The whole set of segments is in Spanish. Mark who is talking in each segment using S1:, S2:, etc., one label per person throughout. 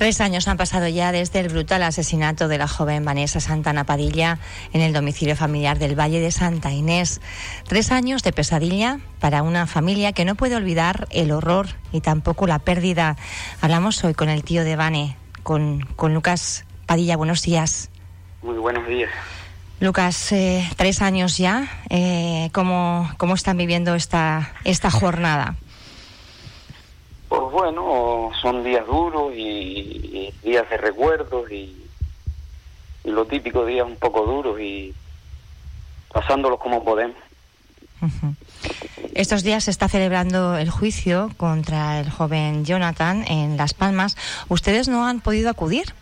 S1: Tres años han pasado ya desde el brutal asesinato de la joven Vanessa Santana Padilla en el domicilio familiar del Valle de Santa Inés. Tres años de pesadilla para una familia que no puede olvidar el horror y tampoco la pérdida. Hablamos hoy con el tío de Vane, con, con Lucas Padilla. Buenos días.
S2: Muy buenos días.
S1: Lucas, eh, tres años ya. Eh, ¿cómo, ¿Cómo están viviendo esta, esta jornada?
S2: Pues bueno, son días duros y, días de recuerdos y, lo típico, días un poco duros y pasándolos como podemos.
S1: Estos días se está celebrando el juicio contra el joven Jonathan en Las Palmas. ¿Ustedes no han podido acudir?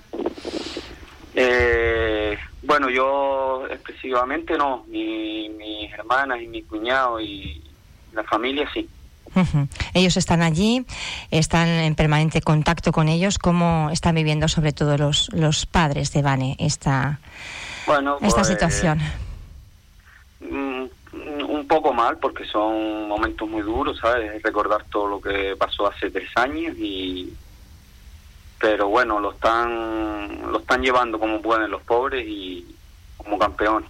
S2: Eh, bueno, yo excesivamente no. Mi, mis hermanas y mi cuñado y la familia sí.
S1: Ellos están allí, están en permanente contacto con ellos. ¿Cómo están viviendo, sobre todo los, los padres de Vane, esta, esta pues, situación?
S2: Mm, un poco mal, porque son momentos muy duros, ¿sabes? Recordar todo lo que pasó hace tres años y. Pero bueno, lo están, lo están llevando como pueden los pobres y como campeones.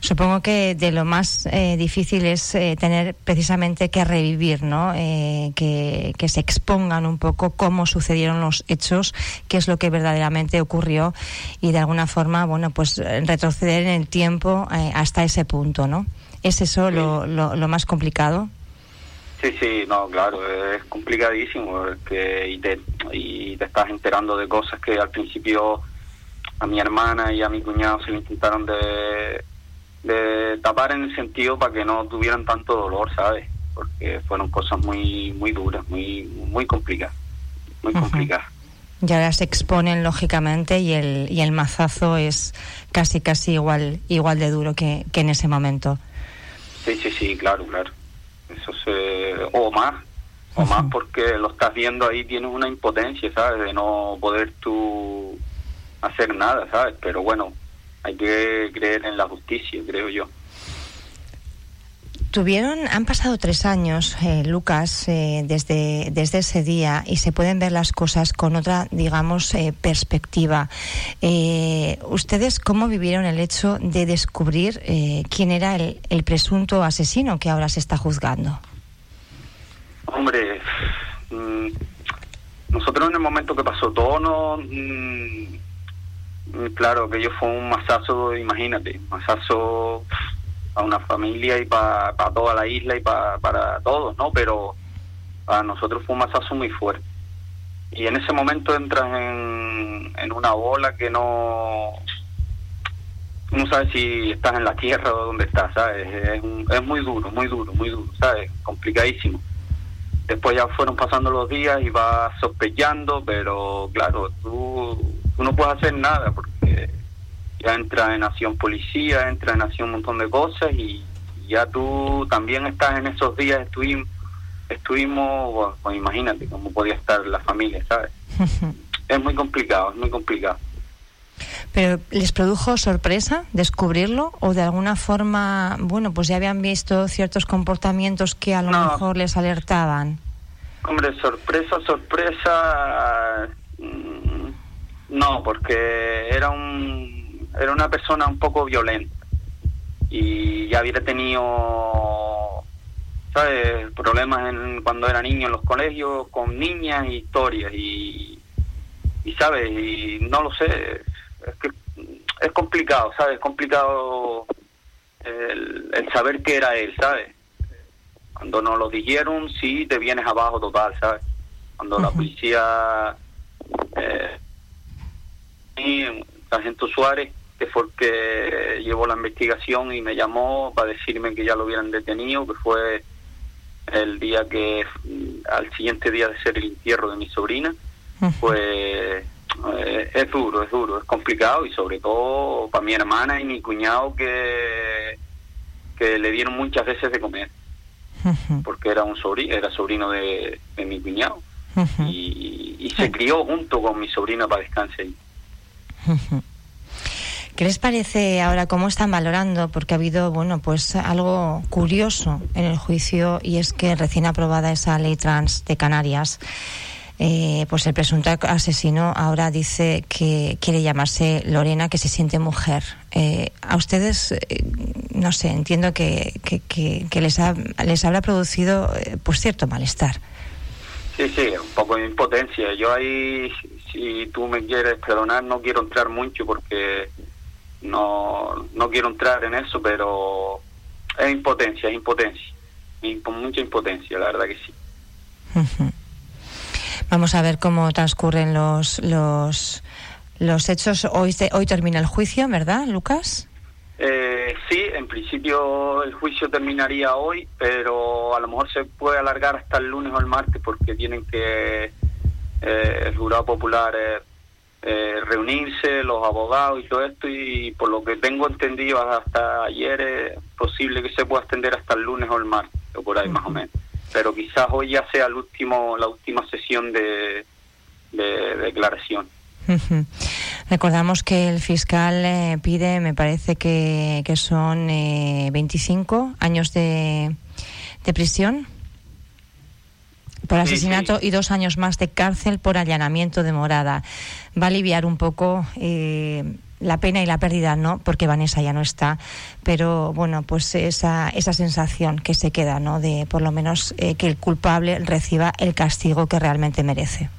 S1: Supongo que de lo más eh, difícil es eh, tener precisamente que revivir, ¿no? Eh, que, se expongan un poco cómo sucedieron los hechos, qué es lo que verdaderamente ocurrió y de alguna forma, bueno, pues retroceder en el tiempo hasta ese punto, ¿no? ¿Es eso lo, lo, más complicado?
S2: Sí, sí, no, claro, es complicadísimo que, y, te, y te estás enterando de cosas que al principio a mi hermana y a mi cuñado se le intentaron de, de tapar en el sentido para que no tuvieran tanto dolor, ¿sabes? Porque fueron cosas muy muy duras, muy muy complicadas, muy complicadas.
S1: Y ahora se exponen lógicamente y el y el mazazo es casi casi igual igual de duro que, que en ese momento.
S2: Sí, sí, sí, claro, claro. Eso se o más, o más porque lo estás viendo ahí tienes una impotencia, ¿sabes? De no poder tú hacer nada, ¿sabes? Pero bueno, hay que creer en la justicia, creo yo.
S1: Tuvieron, han pasado tres años, eh, Lucas, eh, desde, desde ese día y se pueden ver las cosas con otra, digamos, eh, perspectiva. ¿Ustedes cómo vivieron el hecho de descubrir quién era el, el, presunto asesino que ahora se está juzgando?
S2: Hombre, mm, nosotros en el momento que pasó todo no, mm, claro, que yo fue un masazo, imagínate, masazo a una familia y para toda la isla y para todos, ¿no? Pero para nosotros fue un masazo muy fuerte. Y en ese momento entras en, en una bola que no no sabes si estás en la tierra o dónde estás, ¿sabes? Es, es muy duro, muy duro, muy duro, ¿sabes? Complicadísimo. Después ya fueron pasando los días y vas sospechando, pero claro, tú tú no puedes hacer nada porque ya entra en acción policía, entra en acción un montón de cosas y ya tú también estás en esos días, estuvimos, estuvimos pues imagínate cómo podía estar la familia, ¿sabes? es muy complicado, es muy complicado.
S1: Pero ¿les produjo sorpresa descubrirlo o de alguna forma, bueno, pues ya habían visto ciertos comportamientos que a lo mejor les alertaban?
S2: Hombre, sorpresa, sorpresa, no, porque era un era una persona un poco violenta. Y ya había tenido ¿sabes? problemas en, cuando era niño en los colegios con niñas y historias. Y, y sabes y no lo sé. Es que es complicado sabes es complicado el, saber que era él sabes cuando nos lo dijeron sí te vienes abajo total sabes cuando la policía eh, el sargento Suárez, que fue el que llevó la investigación y me llamó para decirme que ya lo hubieran detenido, que fue el día que, al siguiente día de ser el entierro de mi sobrina, pues eh, es duro, es duro, es complicado y sobre todo para mi hermana y mi cuñado que, que le dieron muchas veces de comer, porque era un sobrino, era sobrino de, mi cuñado. Y, y, se crió junto con mi sobrina para descansar.
S1: ¿Qué les parece ahora cómo están valorando? Porque ha habido, bueno, pues algo curioso en el juicio y es que recién aprobada esa ley trans de Canarias eh, pues el presunto asesino ahora dice que quiere llamarse Lorena, que se siente mujer. Eh, a ustedes, eh, no sé, entiendo que, que, les, ha, les habrá producido pues cierto malestar.
S2: Sí, sí, un poco de impotencia. Yo ahí, si tú me quieres perdonar, no quiero entrar mucho porque no, no quiero entrar en eso, pero es impotencia, es impotencia. mucha impotencia, la verdad que sí.
S1: Vamos a ver cómo transcurren los, los, los hechos. Hoy, hoy termina el juicio, ¿verdad, Lucas?
S2: Eh, sí, en principio el juicio terminaría hoy, pero a lo mejor se puede alargar hasta el lunes o el martes porque tienen que eh, el jurado popular eh, reunirse, los abogados y todo esto, y por lo que tengo entendido hasta ayer es posible que se pueda extender hasta el lunes o el martes, o por ahí más o menos. Pero quizás hoy ya sea el último, la última sesión de, declaración.
S1: Recordamos que el fiscal eh, pide, me parece que, que son eh, 25 años de, de prisión por asesinato y dos años más de cárcel por allanamiento de morada. Va a aliviar un poco eh, la pena y la pérdida, no, porque Vanessa ya no está, pero bueno, pues esa, esa sensación que se queda, ¿no? De por lo menos eh, que el culpable reciba el castigo que realmente merece.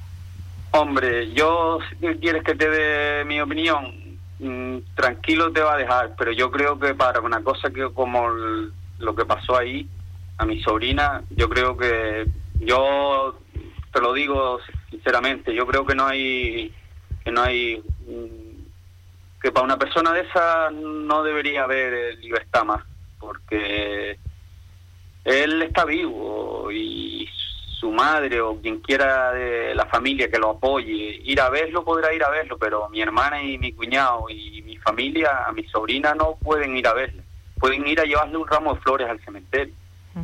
S2: Hombre, yo, si quieres que te dé mi opinión, mm, tranquilo te va a dejar, pero yo creo que para una cosa que como lo que pasó ahí, a mi sobrina, yo creo que yo te lo digo sinceramente, yo creo que no hay que no hay mm, que para una persona de esa no debería haber eh, libertad más, porque él está vivo y su madre o quien quiera de la familia que lo apoye, ir a verlo podrá ir a verlo, pero mi hermana y mi cuñado y mi familia, a mi sobrina no pueden ir a verlo. Pueden ir a llevarle un ramo de flores al cementerio,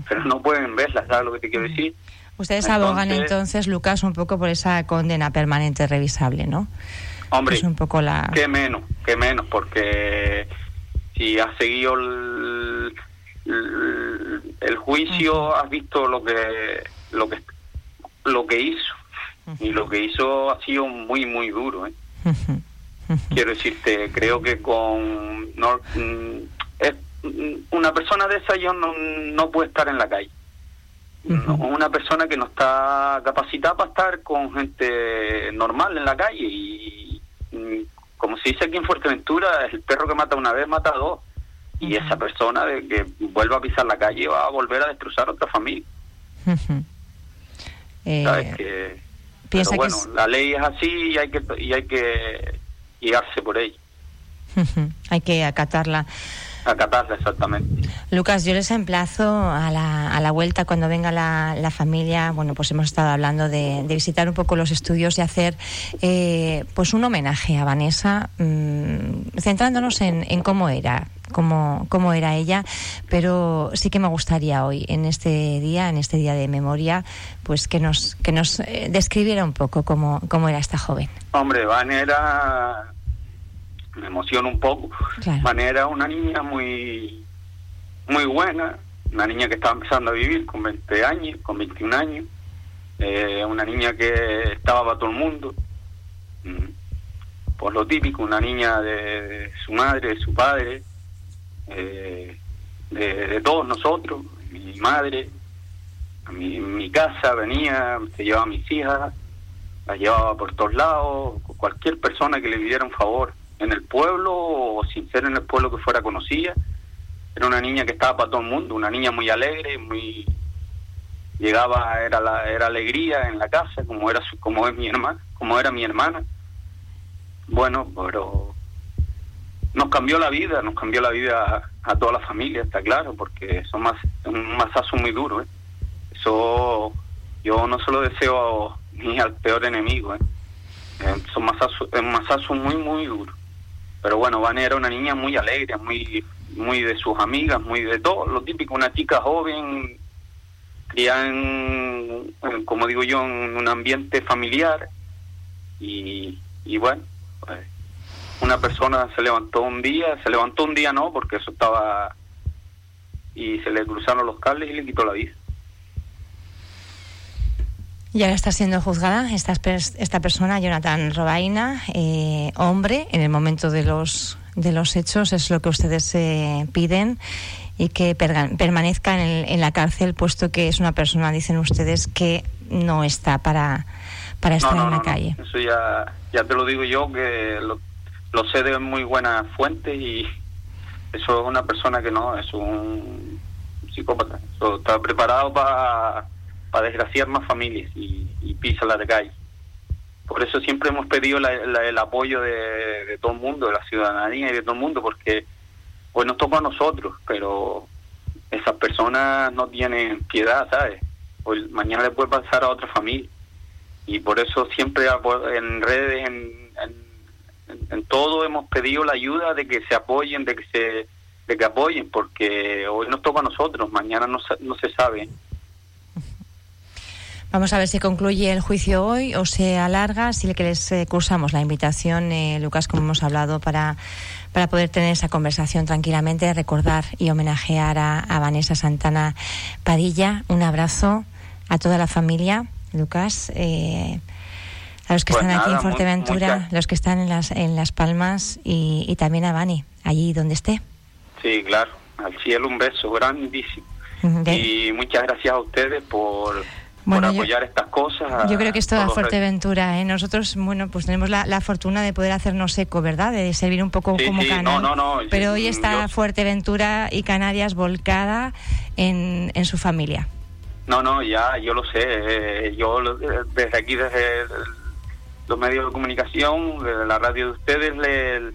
S2: pero no pueden verla, ¿sabes lo que te quiero decir?
S1: Ustedes abogan entonces, Lucas, un poco por esa condena permanente revisable, ¿no?
S2: Hombre, es un poco la... qué menos, qué menos, porque si has seguido el, el, juicio, has visto lo que lo que lo que hizo y lo que hizo ha sido muy muy duro. ¿eh? Quiero decirte, creo que con no, mm, es, una persona de esa yo no, no puede estar en la calle una persona que no está capacitada para estar con gente normal en la calle y, como se dice aquí en Fuerteventura, el perro que mata una vez mata a dos. Y esa persona de que vuelva a pisar la calle va a volver a destrozar a otra familia. Eh, pero bueno, la ley es así y hay que y hay que guiarse por ella.
S1: hay que acatarla
S2: acatarla exactamente.
S1: Lucas, yo les emplazo a la, a la vuelta cuando venga la, la, familia. Bueno, pues hemos estado hablando de, de visitar un poco los estudios y hacer eh, pues un homenaje a Vanessa, mmm, centrándonos en, en, cómo era. Cómo, cómo era ella, pero sí que me gustaría hoy, en este día, en este día de memoria, pues que nos, que nos eh, describiera un poco cómo, cómo era esta joven.
S2: Hombre, Van era me emociona un poco. Manera una niña muy, muy buena, una niña que estaba empezando a vivir con 20 años, con 21 años, eh, una niña que estaba para todo el mundo, mm, por lo típico, una niña de, su madre, de su padre, eh, de, todos nosotros, mi madre, a mi, mi casa venía, se llevaba a mis hijas, las llevaba por todos lados, cualquier persona que le pidiera un favor en el pueblo o sin ser en el pueblo que fuera conocida. Era una niña que estaba para todo el mundo, una niña muy alegre, muy llegaba era la era alegría en la casa, como era su, como es mi hermana, como era mi hermana. Bueno, pero nos cambió la vida, nos cambió la vida a, toda la familia, está claro, porque son más un masazo muy duro, ¿eh? Eso yo no se lo deseo ni al peor enemigo, ¿eh? Eh, son masazos, un masazo muy muy duro pero bueno, Vane era una niña muy alegre, muy muy de sus amigas, muy de todo, lo típico, una chica joven, criada en, como digo yo, en un ambiente familiar y, y bueno, pues, una persona se levantó un día, se levantó un día no, porque eso estaba, y se le cruzaron los cables y le quitó la vida.
S1: Y ahora está siendo juzgada esta, esta persona, Jonathan Robaina, eh, hombre, en el momento de los, de los hechos, es lo que ustedes eh, piden y que permanezca en, en, la cárcel, puesto que es una persona, dicen ustedes, que no está para, para estar en la calle.
S2: Eso ya, ya te lo digo yo, que lo, lo sé de muy buena fuente y eso es una persona que no, es un psicópata. Eso está preparado para desgraciar más familias y, pisa la calle. Por eso siempre hemos pedido el apoyo de, todo el mundo, de la ciudadanía y de todo el mundo, porque hoy nos toca a nosotros, pero esas personas no tienen piedad, ¿sabes? Hoy, mañana le puede pasar a otra familia. Y por eso siempre en redes, en, en, todo hemos pedido la ayuda de que se apoyen, de que se de que apoyen, porque hoy nos toca a nosotros, mañana no, no se sabe.
S1: Vamos a ver si concluye el juicio hoy o se alarga. Si que les eh, cursamos la invitación, eh, Lucas, como hemos hablado, para, para poder tener esa conversación tranquilamente, recordar y homenajear a, Vanessa Santana Padilla. Un abrazo a toda la familia, Lucas. Eh, a los que pues están aquí en Fuerteventura, los que están en las, en las Palmas y, también a Vani, allí donde esté.
S2: Sí, claro. Al cielo un beso grandísimo. Y muchas gracias a ustedes por bueno, apoyar estas cosas.
S1: Yo creo que es toda Fuerteventura. ¿eh? Nosotros, bueno, pues tenemos la, fortuna de poder hacernos eco, ¿verdad? De servir un poco como canal.
S2: No, no,
S1: Pero hoy está Fuerteventura y Canarias volcada en, en su familia.
S2: No, no, ya, yo lo sé. Eh, yo desde aquí, desde los medios de comunicación, de la radio de ustedes, le,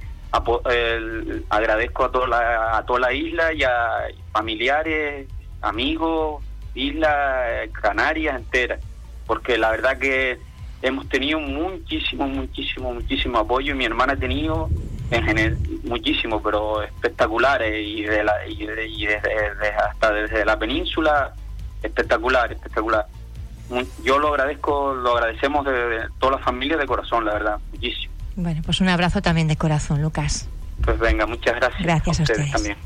S2: agradezco a toda, la, a toda la isla y a familiares, amigos Isla Canarias entera, porque la verdad que hemos tenido muchísimo, muchísimo, muchísimo apoyo y mi hermana ha tenido en general muchísimo, pero espectaculares y, de la, y, desde, hasta desde la península, espectacular, espectacular. Yo lo agradezco, lo agradecemos de, toda la familia de corazón, la verdad, muchísimo.
S1: Bueno, pues un abrazo también de corazón, Lucas.
S2: Pues venga, muchas gracias.
S1: Gracias a, ustedes, también.